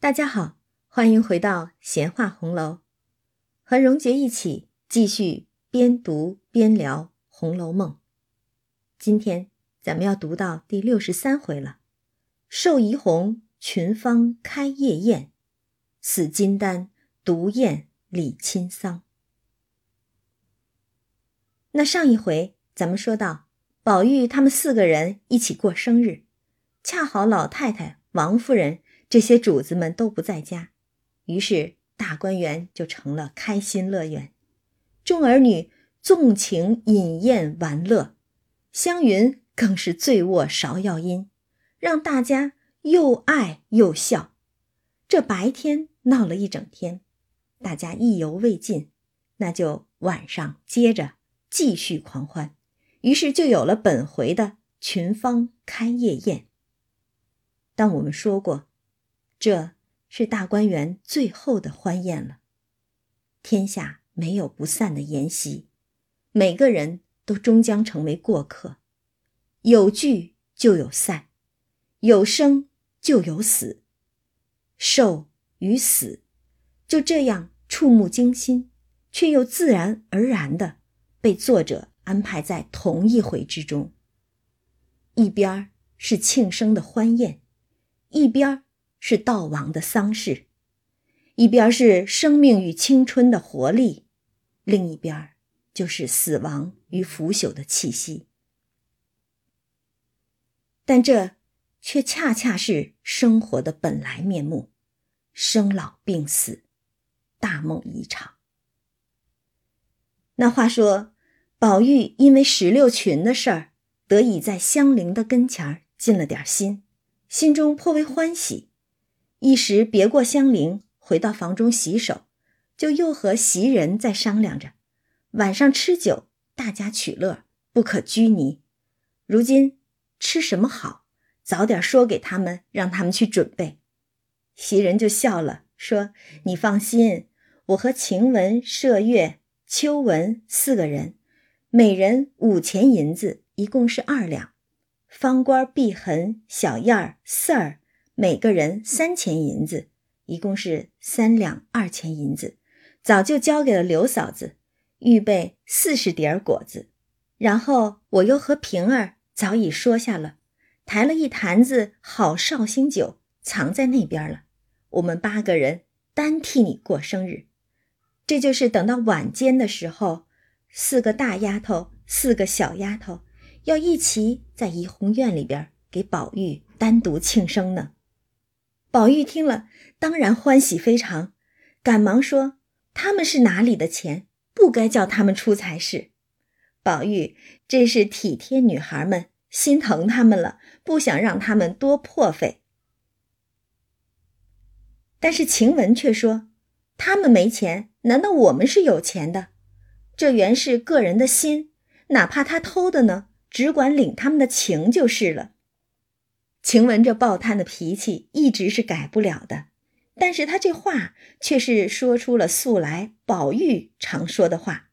大家好，欢迎回到闲话红楼，和荣杰一起继续边读边聊《红楼梦》。今天咱们要读到第六十三回了，寿怡红群芳开夜宴，死金丹独宴李亲桑。那上一回咱们说到，宝玉他们四个人一起过生日，恰好老太太、王夫人这些主子们都不在家，于是大观园就成了开心乐园，众儿女纵情饮宴玩乐，湘云更是醉卧芍药阴，让大家又爱又笑。这白天闹了一整天，大家意犹未尽，那就晚上接着。继续狂欢，于是就有了本回的群芳开夜宴。但我们说过，这是大观园最后的欢宴了。天下没有不散的筵席，每个人都终将成为过客。有聚就有散，有生就有死，寿与死就这样触目惊心，却又自然而然的。被作者安排在同一回之中。一边是庆生的欢宴，一边是悼亡的丧事；一边是生命与青春的活力，另一边就是死亡与腐朽的气息。但这却恰恰是生活的本来面目：生老病死，大梦一场。那话说，宝玉因为石榴裙的事儿，得以在香菱的跟前儿尽了点心，心中颇为欢喜。一时别过香菱，回到房中洗手，就又和袭人在商量着，晚上吃酒，大家取乐，不可拘泥。如今吃什么好，早点说给他们，让他们去准备。袭人就笑了，说：“你放心，我和晴雯、麝月。”秋雯四个人，每人五钱银子，一共是二两。方官、碧痕、小燕儿、四儿，每个人三钱银子，一共是三两二钱银子。早就交给了刘嫂子，预备四十碟果子。然后我又和平儿早已说下了，抬了一坛子好绍兴酒，藏在那边了。我们八个人单替你过生日。这就是等到晚间的时候，四个大丫头，四个小丫头，要一起在怡红院里边给宝玉单独庆生呢。宝玉听了，当然欢喜非常，赶忙说：“他们是哪里的钱？不该叫他们出才是。”宝玉真是体贴女孩们，心疼他们了，不想让他们多破费。但是晴雯却说：“他们没钱。”难道我们是有钱的？这原是个人的心，哪怕他偷的呢，只管领他们的情就是了。晴雯这暴贪的脾气一直是改不了的，但是她这话却是说出了素来宝玉常说的话：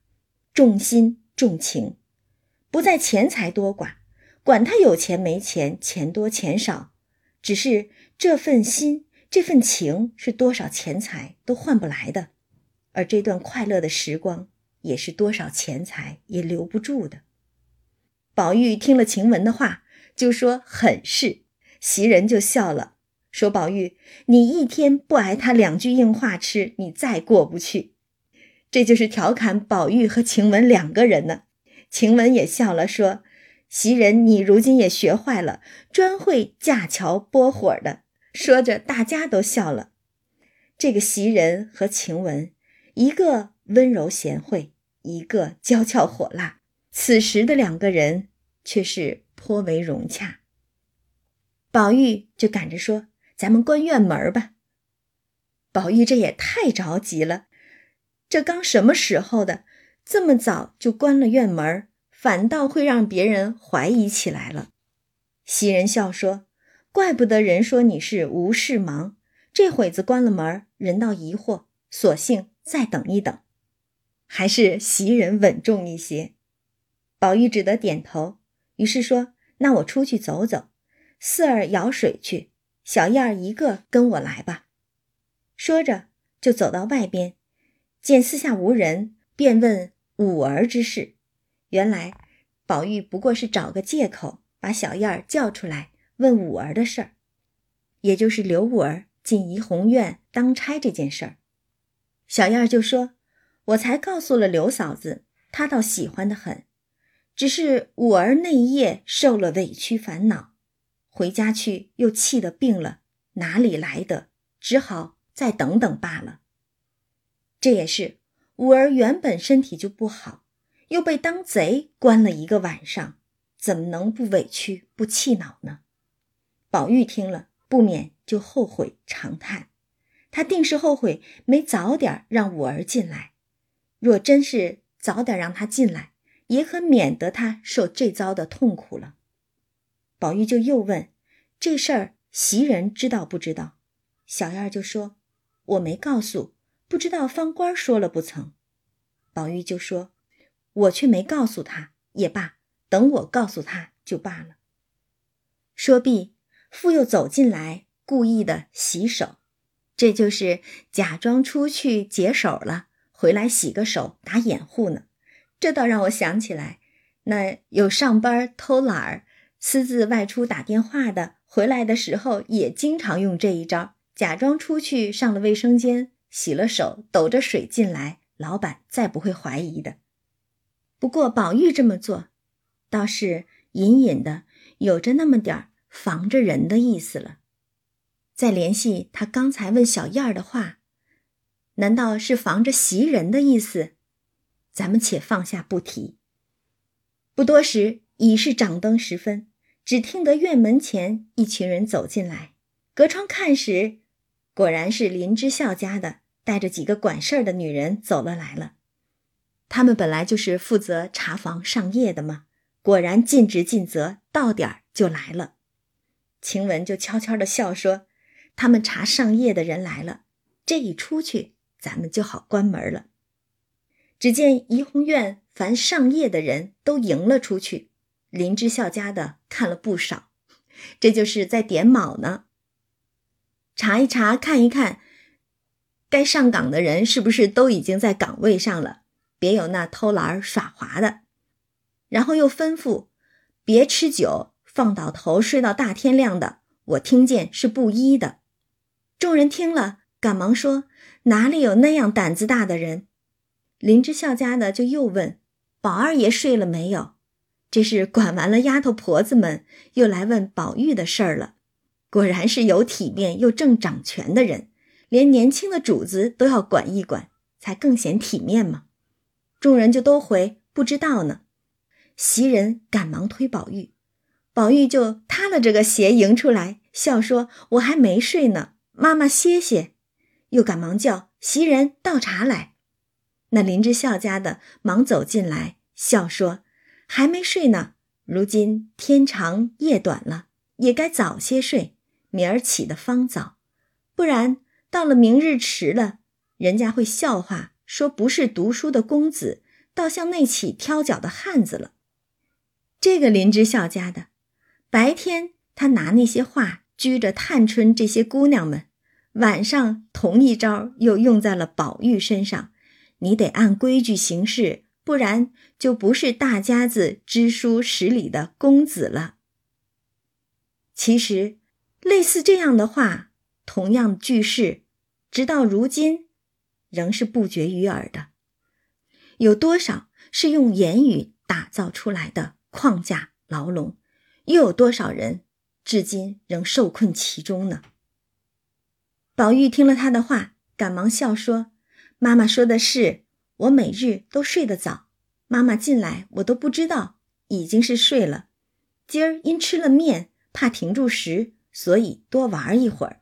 重心重情，不在钱财多寡，管他有钱没钱，钱多钱少，只是这份心、这份情是多少钱财都换不来的。而这段快乐的时光，也是多少钱财也留不住的。宝玉听了晴雯的话，就说很是。袭人就笑了，说：“宝玉，你一天不挨他两句硬话吃，你再过不去。”这就是调侃宝玉和晴雯两个人呢。晴雯也笑了，说：“袭人，你如今也学坏了，专会架桥拨火的。”说着，大家都笑了。这个袭人和晴雯。一个温柔贤惠，一个娇俏火辣，此时的两个人却是颇为融洽。宝玉就赶着说：“咱们关院门吧。”宝玉这也太着急了，这刚什么时候的，这么早就关了院门，反倒会让别人怀疑起来了。袭人笑说：“怪不得人说你是无事忙，这会子关了门，人倒疑惑，索性。”再等一等，还是袭人稳重一些。宝玉只得点头，于是说：“那我出去走走。四儿舀水去，小燕儿一个跟我来吧。”说着就走到外边，见四下无人，便问五儿之事。原来宝玉不过是找个借口，把小燕儿叫出来问五儿的事儿，也就是刘五儿进怡红院当差这件事儿。小燕儿就说：“我才告诉了刘嫂子，她倒喜欢的很，只是五儿那一夜受了委屈烦恼，回家去又气得病了，哪里来的？只好再等等罢了。这也是五儿原本身体就不好，又被当贼关了一个晚上，怎么能不委屈不气恼呢？”宝玉听了，不免就后悔长叹。他定是后悔没早点让五儿进来，若真是早点让他进来，也可免得他受这遭的痛苦了。宝玉就又问：“这事儿袭人知道不知道？”小燕儿就说：“我没告诉，不知道方官说了不曾。”宝玉就说：“我却没告诉他，也罢，等我告诉他就罢了。”说毕，复又走进来，故意的洗手。这就是假装出去解手了，回来洗个手打掩护呢。这倒让我想起来，那有上班偷懒儿、私自外出打电话的，回来的时候也经常用这一招，假装出去上了卫生间，洗了手，抖着水进来，老板再不会怀疑的。不过宝玉这么做，倒是隐隐的有着那么点儿防着人的意思了。再联系他刚才问小燕儿的话，难道是防着袭人的意思？咱们且放下不提。不多时，已是掌灯时分，只听得院门前一群人走进来，隔窗看时，果然是林之孝家的带着几个管事儿的女人走了来了。他们本来就是负责查房上夜的嘛，果然尽职尽责，到点儿就来了。晴雯就悄悄的笑说。他们查上夜的人来了，这一出去，咱们就好关门了。只见怡红院凡上夜的人都迎了出去，林之孝家的看了不少，这就是在点卯呢。查一查，看一看，该上岗的人是不是都已经在岗位上了，别有那偷懒耍滑的。然后又吩咐，别吃酒，放倒头睡到大天亮的，我听见是布衣的。众人听了，赶忙说：“哪里有那样胆子大的人？”林之孝家的就又问：“宝二爷睡了没有？”这是管完了丫头婆子们，又来问宝玉的事儿了。果然是有体面又正掌权的人，连年轻的主子都要管一管，才更显体面嘛。众人就都回不知道呢。袭人赶忙推宝玉，宝玉就塌了这个鞋迎出来，笑说：“我还没睡呢。”妈妈歇歇，又赶忙叫袭人倒茶来。那林之孝家的忙走进来，笑说：“还没睡呢。如今天长夜短了，也该早些睡，明儿起得方早。不然到了明日迟了，人家会笑话，说不是读书的公子，倒像那起挑脚的汉子了。”这个林之孝家的，白天他拿那些话。拘着探春这些姑娘们，晚上同一招又用在了宝玉身上。你得按规矩行事，不然就不是大家子知书识礼的公子了。其实，类似这样的话，同样句式，直到如今，仍是不绝于耳的。有多少是用言语打造出来的框架牢笼？又有多少人？至今仍受困其中呢。宝玉听了他的话，赶忙笑说：“妈妈说的是，我每日都睡得早。妈妈进来，我都不知道已经是睡了。今儿因吃了面，怕停住时，所以多玩一会儿。”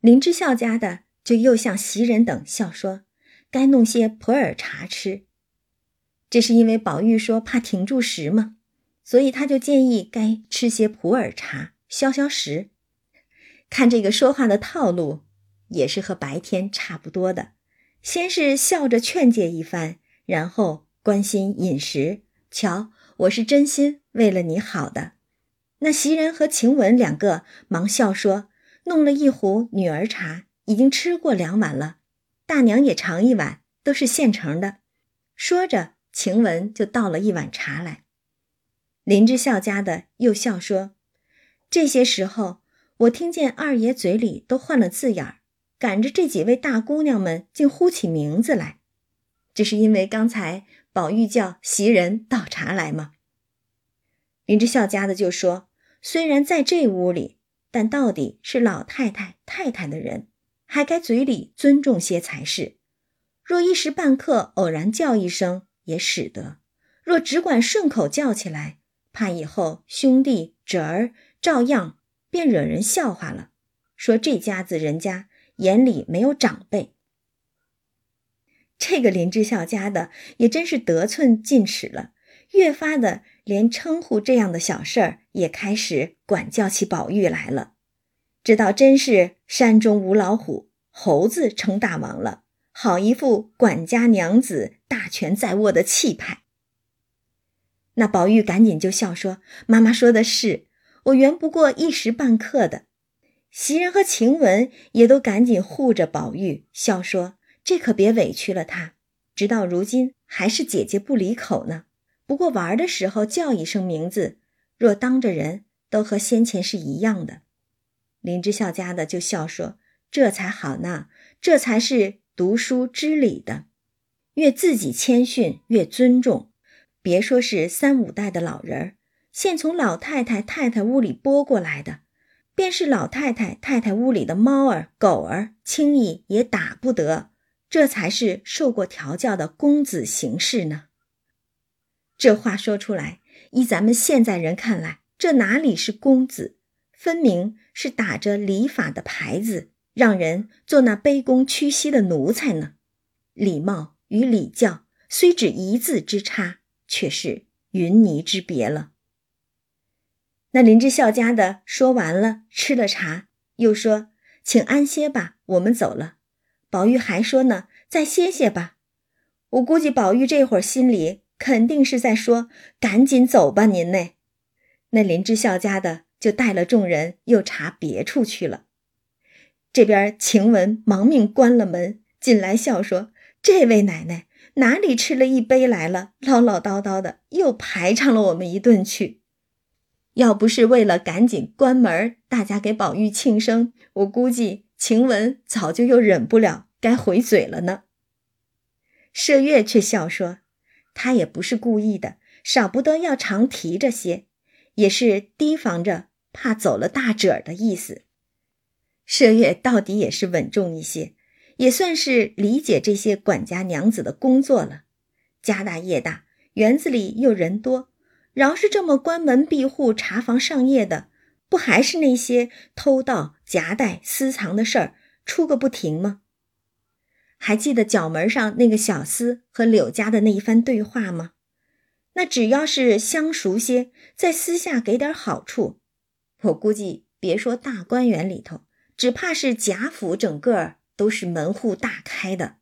林之孝家的就又向袭人等笑说：“该弄些普洱茶吃。”这是因为宝玉说怕停住时吗？所以他就建议该吃些普洱茶消消食。看这个说话的套路，也是和白天差不多的。先是笑着劝诫一番，然后关心饮食。瞧，我是真心为了你好的。那袭人和晴雯两个忙笑说：“弄了一壶女儿茶，已经吃过两碗了，大娘也尝一碗，都是现成的。”说着，晴雯就倒了一碗茶来。林之孝家的又笑说：“这些时候，我听见二爷嘴里都换了字眼儿，赶着这几位大姑娘们竟呼起名字来，这是因为刚才宝玉叫袭人倒茶来吗？”林之孝家的就说：“虽然在这屋里，但到底是老太太、太太的人，还该嘴里尊重些才是。若一时半刻偶然叫一声，也使得；若只管顺口叫起来，怕以后兄弟侄儿照样便惹人笑话了，说这家子人家眼里没有长辈。这个林之孝家的也真是得寸进尺了，越发的。”连称呼这样的小事儿也开始管教起宝玉来了，知道真是山中无老虎，猴子称大王了，好一副管家娘子大权在握的气派。那宝玉赶紧就笑说：“妈妈说的是，我原不过一时半刻的。”袭人和晴雯也都赶紧护着宝玉，笑说：“这可别委屈了他，直到如今还是姐姐不离口呢。”不过玩的时候叫一声名字，若当着人都和先前是一样的。林之孝家的就笑说：“这才好呢，这才是读书知礼的。越自己谦逊，越尊重。别说是三五代的老人儿，现从老太太太太屋里拨过来的，便是老太太太太屋里的猫儿狗儿，轻易也打不得。这才是受过调教的公子行事呢。”这话说出来，依咱们现在人看来，这哪里是公子，分明是打着礼法的牌子，让人做那卑躬屈膝的奴才呢。礼貌与礼教虽只一字之差，却是云泥之别了。那林之孝家的说完了，吃了茶，又说：“请安歇吧，我们走了。”宝玉还说呢：“再歇歇吧。”我估计宝玉这会儿心里。肯定是在说：“赶紧走吧，您呢？”那林之孝家的就带了众人又查别处去了。这边晴雯忙命关了门，进来笑说：“这位奶奶哪里吃了一杯来了？唠唠叨叨的，又排场了我们一顿去。要不是为了赶紧关门，大家给宝玉庆生，我估计晴雯早就又忍不了，该回嘴了呢。”麝月却笑说。他也不是故意的，少不得要常提着些，也是提防着，怕走了大褶的意思。麝月到底也是稳重一些，也算是理解这些管家娘子的工作了。家大业大，园子里又人多，饶是这么关门闭户、查房上夜的，不还是那些偷盗、夹带、私藏的事儿出个不停吗？还记得角门上那个小厮和柳家的那一番对话吗？那只要是相熟些，在私下给点好处，我估计别说大观园里头，只怕是贾府整个都是门户大开的。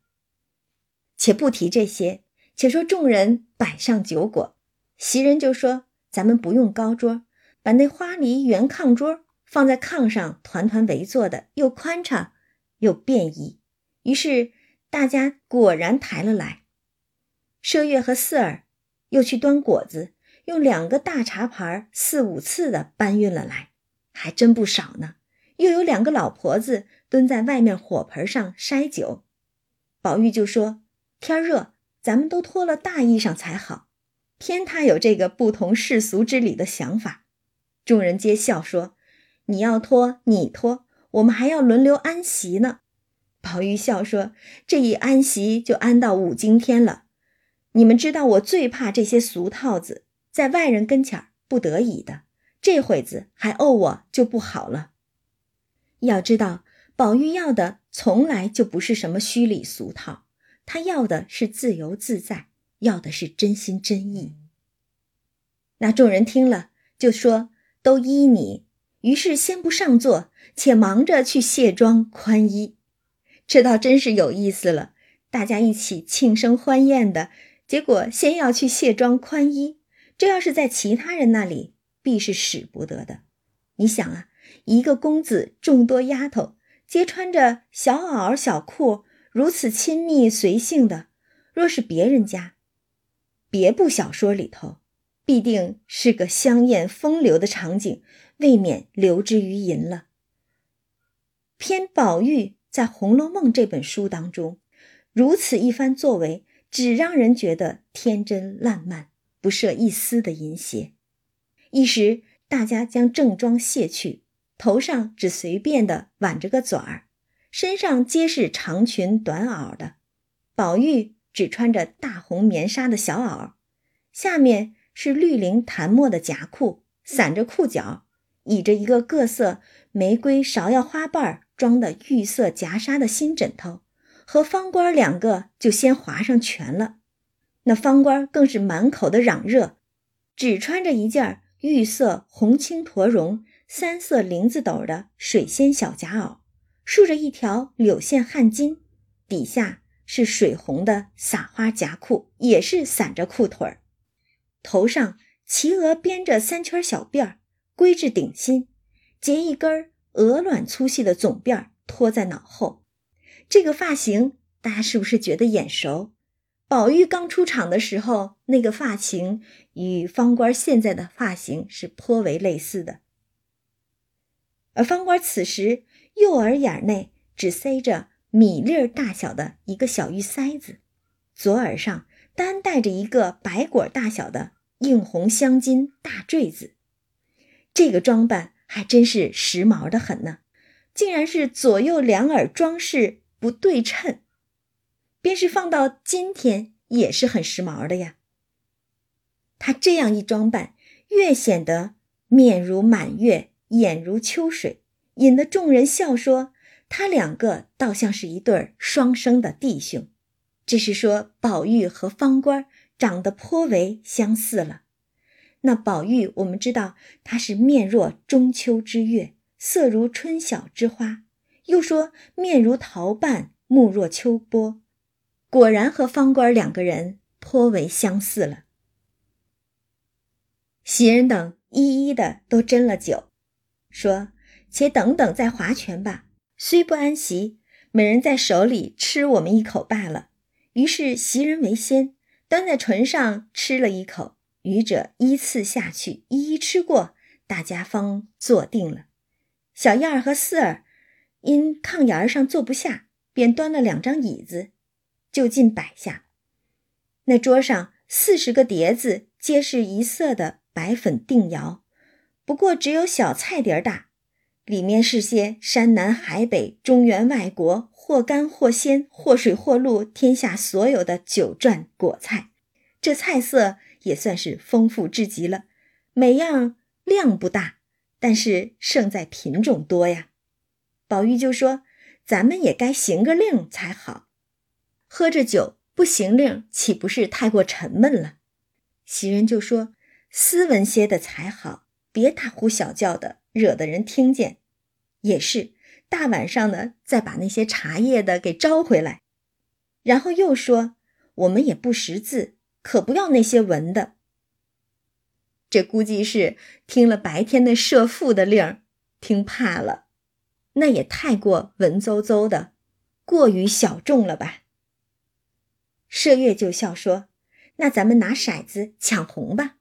且不提这些，且说众人摆上酒果，袭人就说：“咱们不用高桌，把那花梨圆炕桌放在炕上，团团围坐的，又宽敞又便宜。”于是。大家果然抬了来，麝月和四儿又去端果子，用两个大茶盘四五次的搬运了来，还真不少呢。又有两个老婆子蹲在外面火盆上筛酒。宝玉就说：“天热，咱们都脱了大衣裳才好。”偏他有这个不同世俗之礼的想法。众人皆笑说：“你要脱你脱，我们还要轮流安席呢。”宝玉笑说：“这一安席就安到五更天了。你们知道我最怕这些俗套子，在外人跟前儿不得已的，这会子还怄我就不好了。要知道，宝玉要的从来就不是什么虚礼俗套，他要的是自由自在，要的是真心真意。那众人听了，就说都依你。于是先不上座，且忙着去卸妆宽衣。”这倒真是有意思了，大家一起庆生欢宴的结果，先要去卸妆宽衣。这要是在其他人那里，必是使不得的。你想啊，一个公子众多丫头，皆穿着小袄小裤，如此亲密随性的，若是别人家，别部小说里头，必定是个香艳风流的场景，未免流之于淫了。偏宝玉在《红楼梦》这本书当中，如此一番作为，只让人觉得天真烂漫，不涉一丝的淫邪。一时大家将正装卸去。头上只随便的挽着个嘴儿，身上皆是长裙短袄的。宝玉只穿着大红棉纱的小袄，下面是绿绫檀墨的夹裤，散着裤脚，倚着一个各色玫瑰芍药花瓣装的玉色夹纱的新枕头，和方官两个就先划上拳了。那方官更是满口的嚷热，只穿着一件玉色红青驼绒。三色绫子斗的水仙小夹袄，竖着一条柳线汗巾，底下是水红的撒花夹裤，也是散着裤腿儿。头上齐额编着三圈小辫儿，归至顶心，结一根鹅卵粗细的总辫儿拖在脑后。这个发型，大家是不是觉得眼熟？宝玉刚出场的时候，那个发型与方官现在的发型是颇为类似的。而方官此时右耳眼内只塞着米粒儿大小的一个小玉塞子，左耳上单戴着一个白果大小的硬红镶金大坠子。这个装扮还真是时髦的很呢，竟然是左右两耳装饰不对称，便是放到今天也是很时髦的呀。他这样一装扮，越显得面如满月。眼如秋水，引得众人笑说：“他两个倒像是一对双生的弟兄。”只是说宝玉和方官长得颇为相似了。那宝玉，我们知道他是面若中秋之月，色如春晓之花，又说面如桃瓣，目若秋波，果然和方官两个人颇为相似了。袭人等一一的都斟了酒。说：“且等等，再划拳吧。虽不安席，每人在手里吃我们一口罢了。”于是袭人为先，端在唇上吃了一口，余者依次下去，一一吃过，大家方坐定了。小燕儿和四儿因炕沿上坐不下，便端了两张椅子，就近摆下。那桌上四十个碟子，皆是一色的白粉定窑。不过只有小菜碟儿大，里面是些山南海北、中原外国，或干或鲜，或水或露，天下所有的酒馔果菜。这菜色也算是丰富至极了，每样量不大，但是胜在品种多呀。宝玉就说：“咱们也该行个令才好，喝着酒不行令，岂不是太过沉闷了？”袭人就说：“斯文些的才好。”别大呼小叫的，惹得人听见。也是大晚上的，再把那些茶叶的给招回来。然后又说：“我们也不识字，可不要那些文的。”这估计是听了白天的设父的令儿，听怕了。那也太过文绉绉的，过于小众了吧？麝月就笑说：“那咱们拿骰子抢红吧。”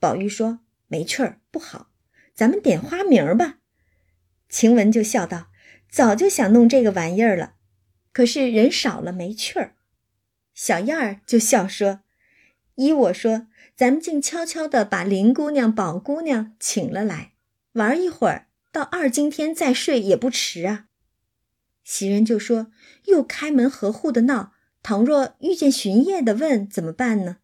宝玉说。没趣儿，不好，咱们点花名吧。晴雯就笑道：“早就想弄这个玩意儿了，可是人少了，没趣儿。”小燕儿就笑说：“依我说，咱们竟悄悄的把林姑娘、宝姑娘请了来，玩一会儿，到二更天再睡也不迟啊。”袭人就说：“又开门合户的闹，倘若遇见巡夜的问怎么办呢？”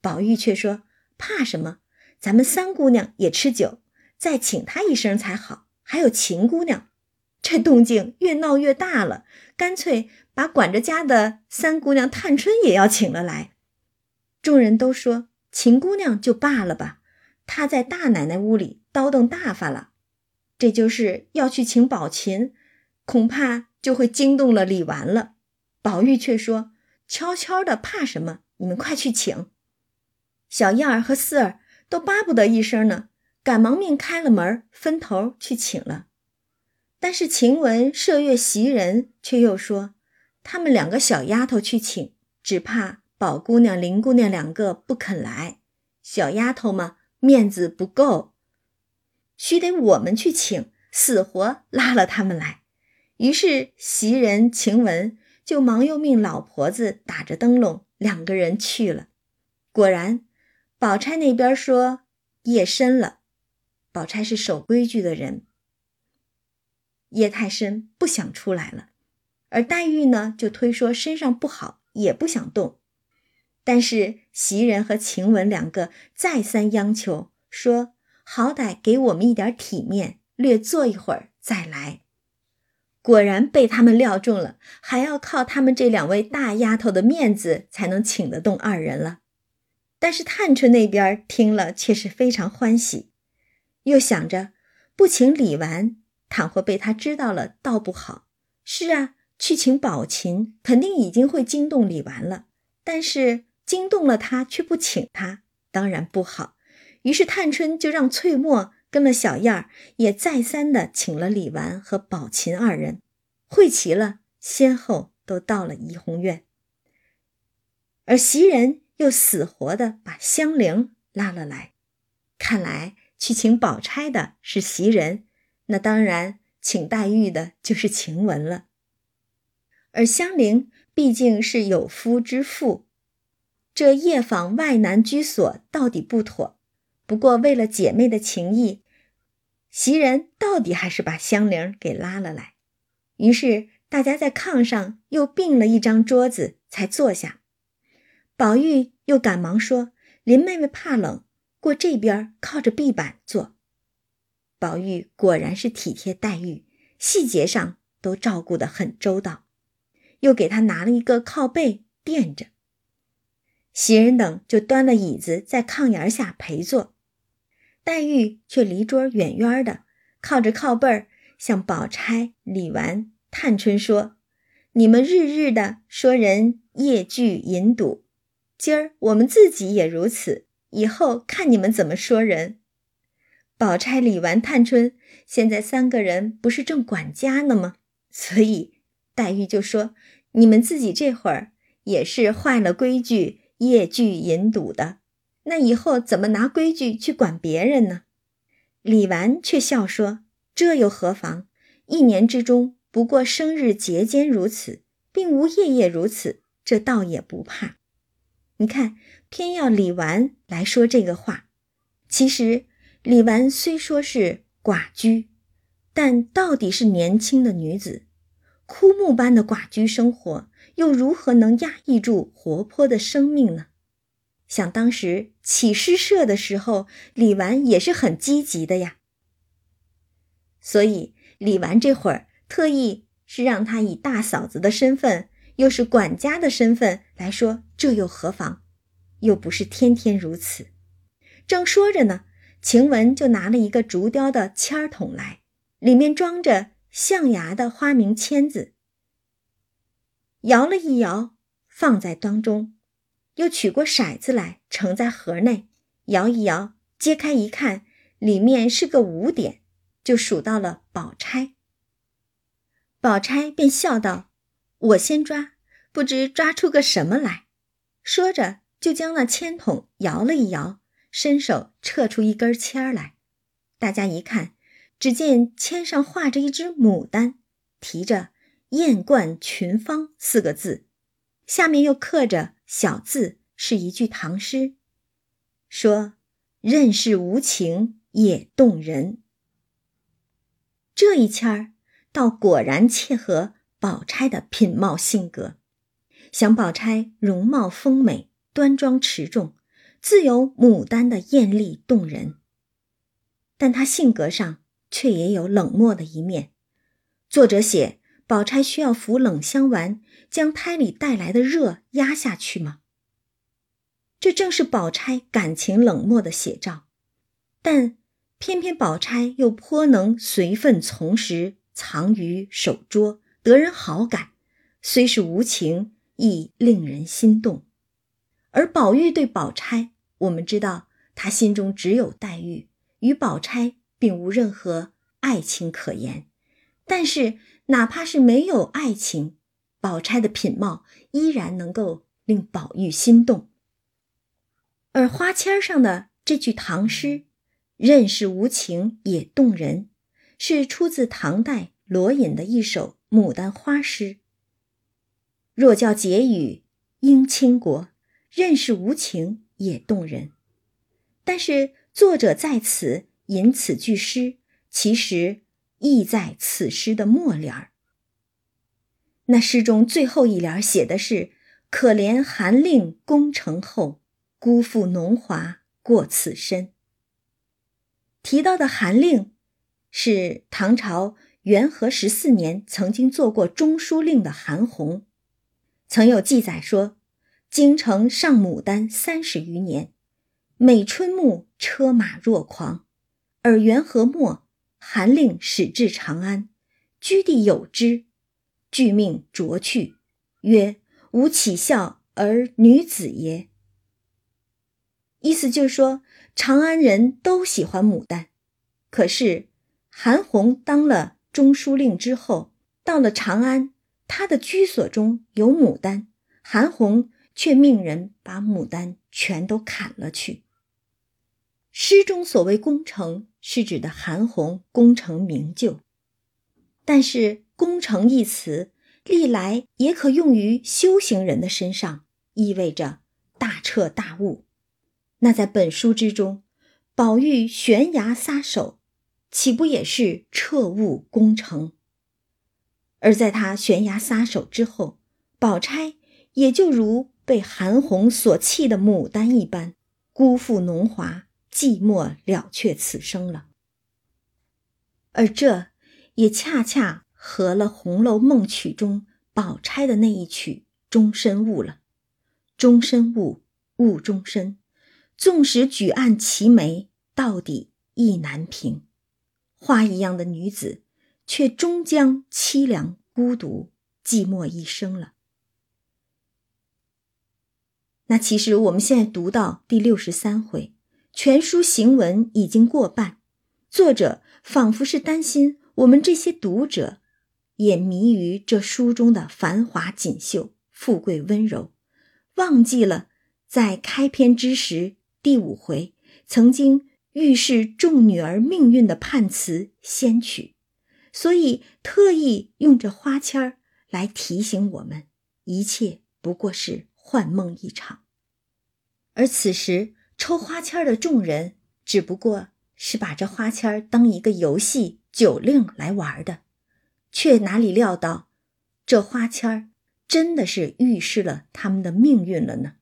宝玉却说：“怕什么？”咱们三姑娘也吃酒，再请她一声才好。还有秦姑娘，这动静越闹越大了，干脆把管着家的三姑娘探春也要请了来。众人都说秦姑娘就罢了吧，她在大奶奶屋里叨叨大发了，这就是要去请宝琴，恐怕就会惊动了李纨了。宝玉却说悄悄的，怕什么？你们快去请小燕儿和四儿。都巴不得一声呢，赶忙命开了门，分头去请了。但是晴雯麝月袭人却又说，他们两个小丫头去请，只怕宝姑娘、林姑娘两个不肯来，小丫头嘛，面子不够，须得我们去请，死活拉了他们来。于是袭人、晴雯就忙又命老婆子打着灯笼，两个人去了。果然，宝钗那边说夜深了，宝钗是守规矩的人。夜太深，不想出来了，而黛玉呢，就推说身上不好，也不想动。但是袭人和晴雯两个再三央求，说好歹给我们一点体面，略坐一会儿再来。果然被他们料中了，还要靠他们这两位大丫头的面子才能请得动二人了。但是探春那边听了却是非常欢喜，又想着不请李纨。倘或被他知道了，倒不好。是啊，去请宝琴，肯定已经会惊动李纨了。但是惊动了他，却不请他，当然不好。于是探春就让翠墨跟了小燕儿，也再三的请了李纨和宝琴二人，会齐了，先后都到了怡红院。而袭人又死活的把香菱拉了来，看来去请宝钗的是袭人。那当然，请黛玉的就是晴雯了。而香菱毕竟是有夫之妇，这夜访外男居所到底不妥。不过为了姐妹的情谊，袭人到底还是把香菱给拉了来。于是大家在炕上又并了一张桌子，才坐下。宝玉又赶忙说：“林妹妹怕冷，过这边靠着壁板坐。”宝玉果然是体贴黛玉，细节上都照顾得很周到，又给她拿了一个靠背垫着。袭人等就端了椅子在炕沿下陪坐，黛玉却离桌远远的，靠着靠背儿，向宝钗、李纨、探春说：“你们日日的说人夜聚饮赌，今儿我们自己也如此，以后看你们怎么说人。”宝钗、李纨、探春，现在三个人不是正管家呢吗？所以黛玉就说：“你们自己这会儿也是坏了规矩，夜聚饮赌的，那以后怎么拿规矩去管别人呢？”李纨却笑说：“这又何妨？一年之中不过生日节间如此，并无夜夜如此，这倒也不怕。你看，偏要李纨来说这个话，其实。”李纨虽说是寡居，但到底是年轻的女子，枯木般的寡居生活，又如何能压抑住活泼的生命呢？想当时起诗社的时候，李纨也是很积极的呀。所以李纨这会儿特意是让她以大嫂子的身份，又是管家的身份来说，这又何妨？又不是天天如此。正说着呢。晴雯就拿了一个竹雕的签筒来，里面装着象牙的花名签子，摇了一摇，放在当中，又取过骰子来盛在盒内，摇一摇，揭开一看，里面是个五点，就数到了宝钗。宝钗便笑道：“我先抓，不知抓出个什么来。”说着，就将那签筒摇了一摇。伸手撤出一根签来，大家一看，只见签上画着一只牡丹，提着“艳冠群芳”四个字，下面又刻着小字，是一句唐诗，说：“任是无情也动人。”这一签儿倒果然切合宝钗的品貌性格，想宝钗容貌丰美，端庄持重。自有牡丹的艳丽动人，但她性格上却也有冷漠的一面。作者写宝钗需要服冷香丸，将胎里带来的热压下去吗？这正是宝钗感情冷漠的写照。但偏偏宝钗又颇能随分从时，藏于手拙，得人好感，虽是无情，亦令人心动。而宝玉对宝钗，我们知道他心中只有黛玉，与宝钗并无任何爱情可言。但是哪怕是没有爱情，宝钗的品貌依然能够令宝玉心动。而花签上的这句唐诗“任是无情也动人”，是出自唐代罗隐的一首牡丹花诗。若教解语应倾国，任是无情也动人。但是作者在此引此句诗，其实意在此诗的末联儿。那诗中最后一联写的是“可怜韩令功成后，辜负农华过此身”。提到的韩令，是唐朝元和十四年曾经做过中书令的韩翃。曾有记载说，京城上牡丹三十余年，每春暮车马若狂。而元和末，韩令始至长安，居地有之，具命擢去，曰：“吾岂孝而女子耶？”意思就是说，长安人都喜欢牡丹，可是韩翃当了中书令之后，到了长安。他的居所中有牡丹，韩红却命人把牡丹全都砍了去。诗中所谓功成，是指的韩红功成名就。但是“功成”一词历来也可用于修行人的身上，意味着大彻大悟。那在本书之中，宝玉悬崖撒手，岂不也是彻悟功成？而在他悬崖撒手之后，宝钗也就如被韩红所弃的牡丹一般，辜负浓华，寂寞了却此生了。而这也恰恰合了《红楼梦》曲中宝钗的那一曲“终身误”了。终身误，误终身，纵使举案齐眉，到底意难平。花一样的女子。却终将凄凉、孤独、寂寞一生了。那其实我们现在读到第六十三回，全书行文已经过半，作者仿佛是担心我们这些读者也迷于这书中的繁华锦绣、富贵温柔，忘记了在开篇之时第五回曾经预示众女儿命运的判词仙曲。所以特意用这花签儿来提醒我们，一切不过是幻梦一场。而此时抽花签的众人，只不过是把这花签儿当一个游戏酒令来玩的，却哪里料到，这花签儿真的是预示了他们的命运了呢？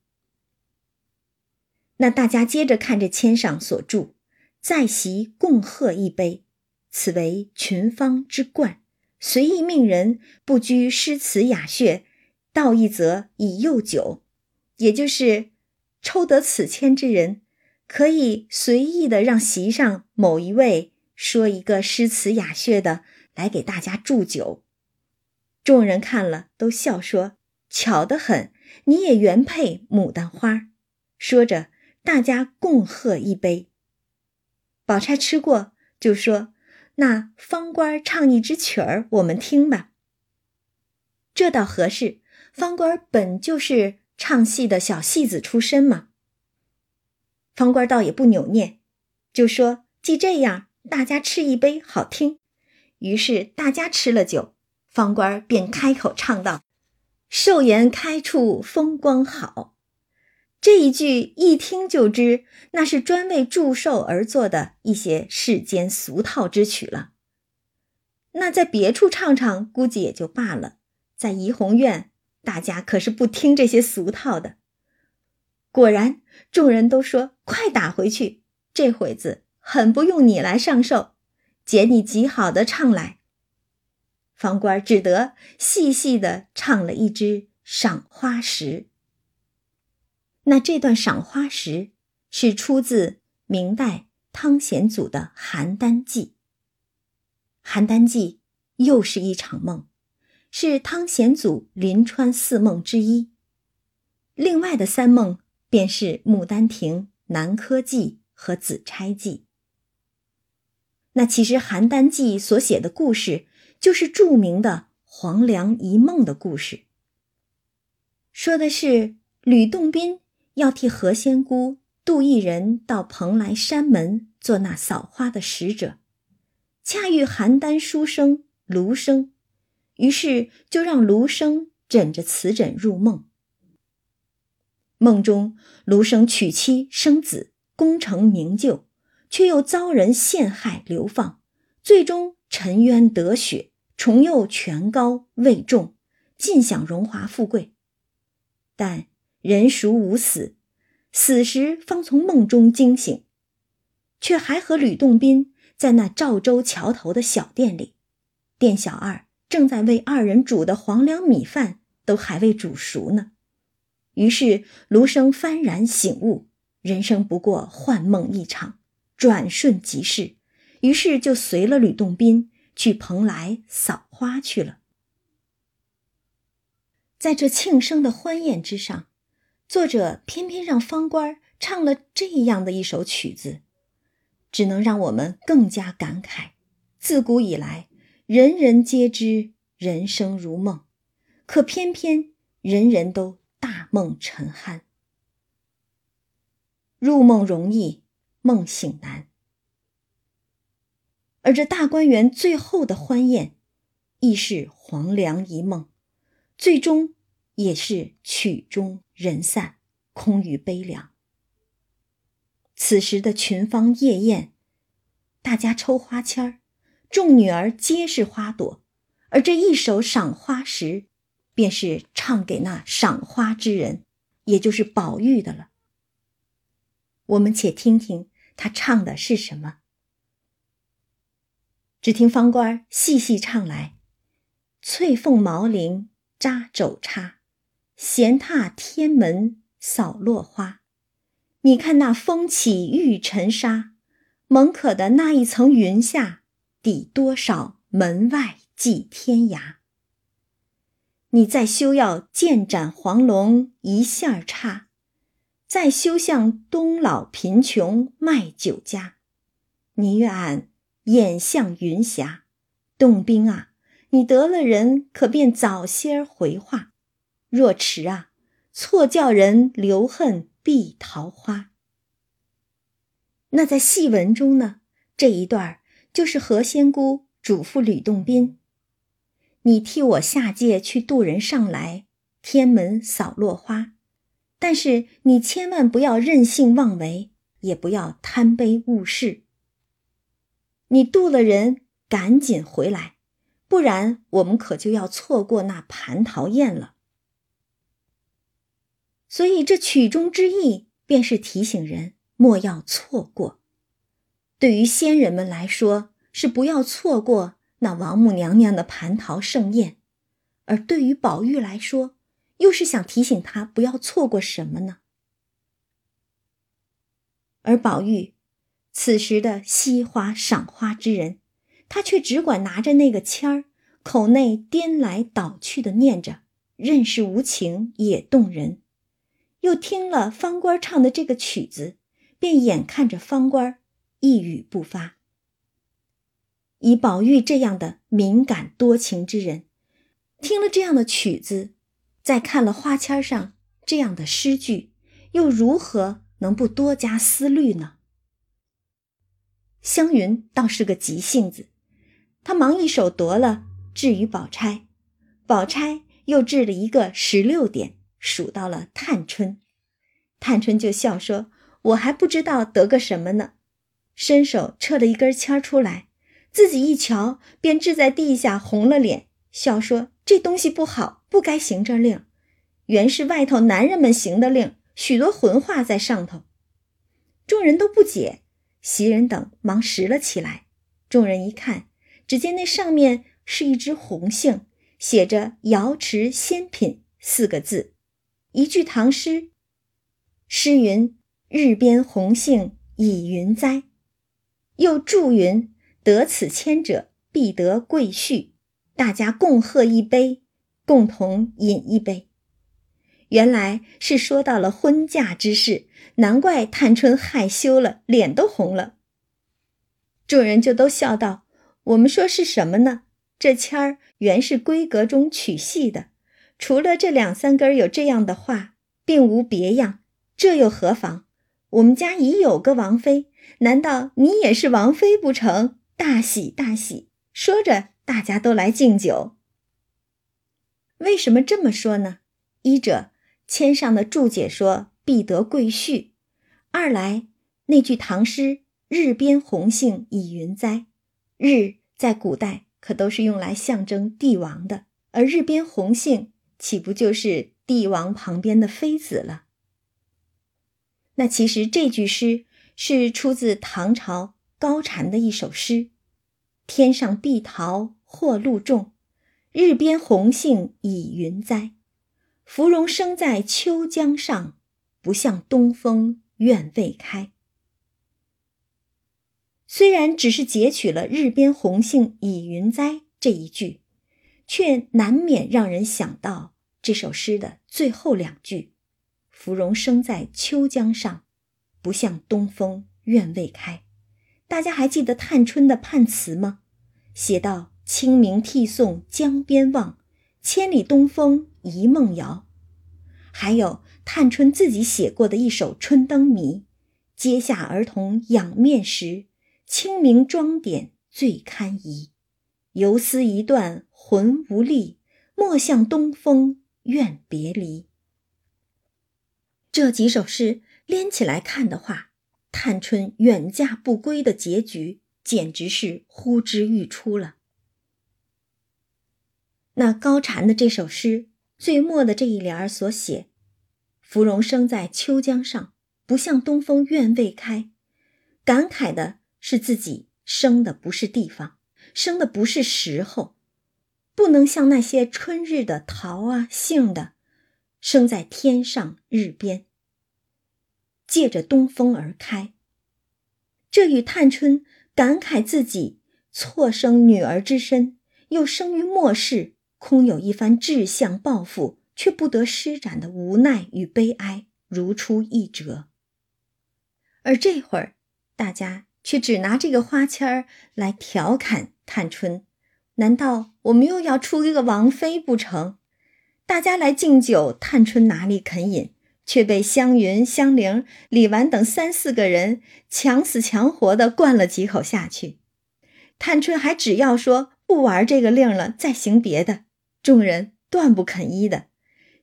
那大家接着看这签上所注：“在席共贺一杯。”此为群芳之冠，随意命人不拘诗词雅谑，道一则以诱酒，也就是抽得此签之人，可以随意的让席上某一位说一个诗词雅谑的来给大家祝酒。众人看了都笑说：“巧得很，你也原配牡丹花。”说着，大家共喝一杯。宝钗吃过，就说。那方官唱一支曲儿，我们听吧。这倒合适，方官本就是唱戏的小戏子出身嘛。方官倒也不扭捏，就说：“既这样，大家吃一杯，好听。”于是大家吃了酒，方官便开口唱道：“寿筵开处风光好。”这一句一听就知，那是专为祝寿而作的一些世间俗套之曲了。那在别处唱唱，估计也就罢了。在怡红院，大家可是不听这些俗套的。果然，众人都说：“快打回去！这会子很不用你来上寿，捡你极好的唱来。”方官只得细细的唱了一支《赏花时》。那这段赏花时是出自明代汤显祖的《邯郸记》。《邯郸记》又是一场梦，是汤显祖临川四梦之一。另外的三梦便是《牡丹亭》《南柯记》和《紫钗记》。那其实《邯郸记》所写的故事，就是著名的黄粱一梦的故事。说的是吕洞宾要替何仙姑渡一人到蓬莱山门做那扫花的使者，恰遇邯郸书生卢生，于是就让卢生枕着瓷枕入梦。梦中卢生娶妻生子，功成名就，却又遭人陷害流放，最终沉冤得雪，重又权高位重，尽享荣华富贵。但人孰无死？死时方从梦中惊醒，却还和吕洞宾在那赵州桥头的小店里，店小二正在为二人煮的黄粱米饭都还未煮熟呢。于是卢生幡然醒悟，人生不过幻梦一场，转瞬即逝，于是就随了吕洞宾去蓬莱扫花去了。在这庆生的欢宴之上，作者偏偏让方官唱了这样的一首曲子，只能让我们更加感慨：自古以来，人人皆知人生如梦，可偏偏人人都大梦沉酣。入梦容易，梦醒难。而这大观园最后的欢宴，亦是黄粱一梦。最终，也是曲终人散，空余悲凉。此时的群芳夜宴，大家抽花签儿，众女儿皆是花朵，而这一首赏花时，便是唱给那赏花之人，也就是宝玉的了。我们且听听他唱的是什么。只听方官细细唱来：“翠凤毛翎。”扎肘插，闲踏天门扫落花。你看那风起玉尘沙，蒙可的那一层云下，抵多少门外祭天涯。你再休要剑斩黄龙一线差，再休向东老贫穷卖酒家。你与俺眼向云霞，洞宾啊！你得了人，可便早些儿回话；若迟啊，错叫人留恨碧桃花。那在戏文中呢，这一段就是何仙姑嘱咐吕洞宾：“你替我下界去渡人上来，天门扫落花，但是你千万不要任性妄为，也不要贪杯误事。你渡了人，赶紧回来。”不然，我们可就要错过那蟠桃宴了。所以，这曲中之意便是提醒人莫要错过。对于仙人们来说，是不要错过那王母娘娘的蟠桃盛宴；而对于宝玉来说，又是想提醒他不要错过什么呢？而宝玉此时的惜花赏花之人。他却只管拿着那个签儿，口内颠来倒去的念着，任是无情也动人。又听了方官唱的这个曲子，便眼看着方官一语不发。以宝玉这样的敏感多情之人，听了这样的曲子，再看了花签上这样的诗句，又如何能不多加思虑呢？湘云倒是个急性子。他忙一手夺了，置于宝钗，宝钗又掷了一个十六点，数到了探春，探春就笑说：“我还不知道得个什么呢。”伸手撤了一根签出来，自己一瞧，便掷在地下，红了脸，笑说：“这东西不好，不该行这令。原是外头男人们行的令，许多浑话在上头。”众人都不解，袭人等忙拾了起来。众人一看。只见那上面是一只红杏，写着“瑶池仙品”四个字，一句唐诗。诗云：“日边红杏倚云栽。”又注云：“得此签者，必得贵婿。”大家共喝一杯，共同饮一杯。原来是说到了婚嫁之事，难怪探春害羞了，脸都红了。众人就都笑道。我们说是什么呢？这签儿原是闺阁中取戏的，除了这两三根有这样的话，并无别样。这又何妨？我们家已有个王妃，难道你也是王妃不成？大喜大喜！说着，大家都来敬酒。为什么这么说呢？一者签上的注解说必得贵婿；二来那句唐诗“日边红杏已云栽”，日在古代可都是用来象征帝王的，而日边红杏岂不就是帝王旁边的妃子了？那其实这句诗是出自唐朝高禅的一首诗：“天上碧桃或露重。”日边红杏倚云栽，芙蓉生在秋江上，不向东风怨未开。虽然只是截取了“日边红杏倚云栽”这一句，却难免让人想到这首诗的最后两句：“芙蓉生在秋江上，不向东风怨未开。”大家还记得探春的判词吗？写道。清明涕送江边望，千里东风一梦遥。还有探春自己写过的一首《春灯谜》：阶下儿童仰面时，清明妆点最堪宜。游丝一断魂无力，莫向东风怨别离。这几首诗连起来看的话，探春远嫁不归的结局简直是呼之欲出了。那高禅的这首诗最末的这一联儿所写：“芙蓉生在秋江上，不向东风怨未开。”感慨的是自己生的不是地方，生的不是时候，不能像那些春日的桃啊、杏的，生在天上日边，借着东风而开。这与探春感慨自己错生女儿之身，又生于末世。空有一番志向抱负，却不得施展的无奈与悲哀，如出一辙。而这会儿，大家却只拿这个花签儿来调侃探春。难道我们又要出一个王妃不成？大家来敬酒，探春哪里肯饮，却被湘云、香菱、李纨等三四个人强死强活的灌了几口下去。探春还只要说不玩这个令了，再行别的。众人断不肯依的，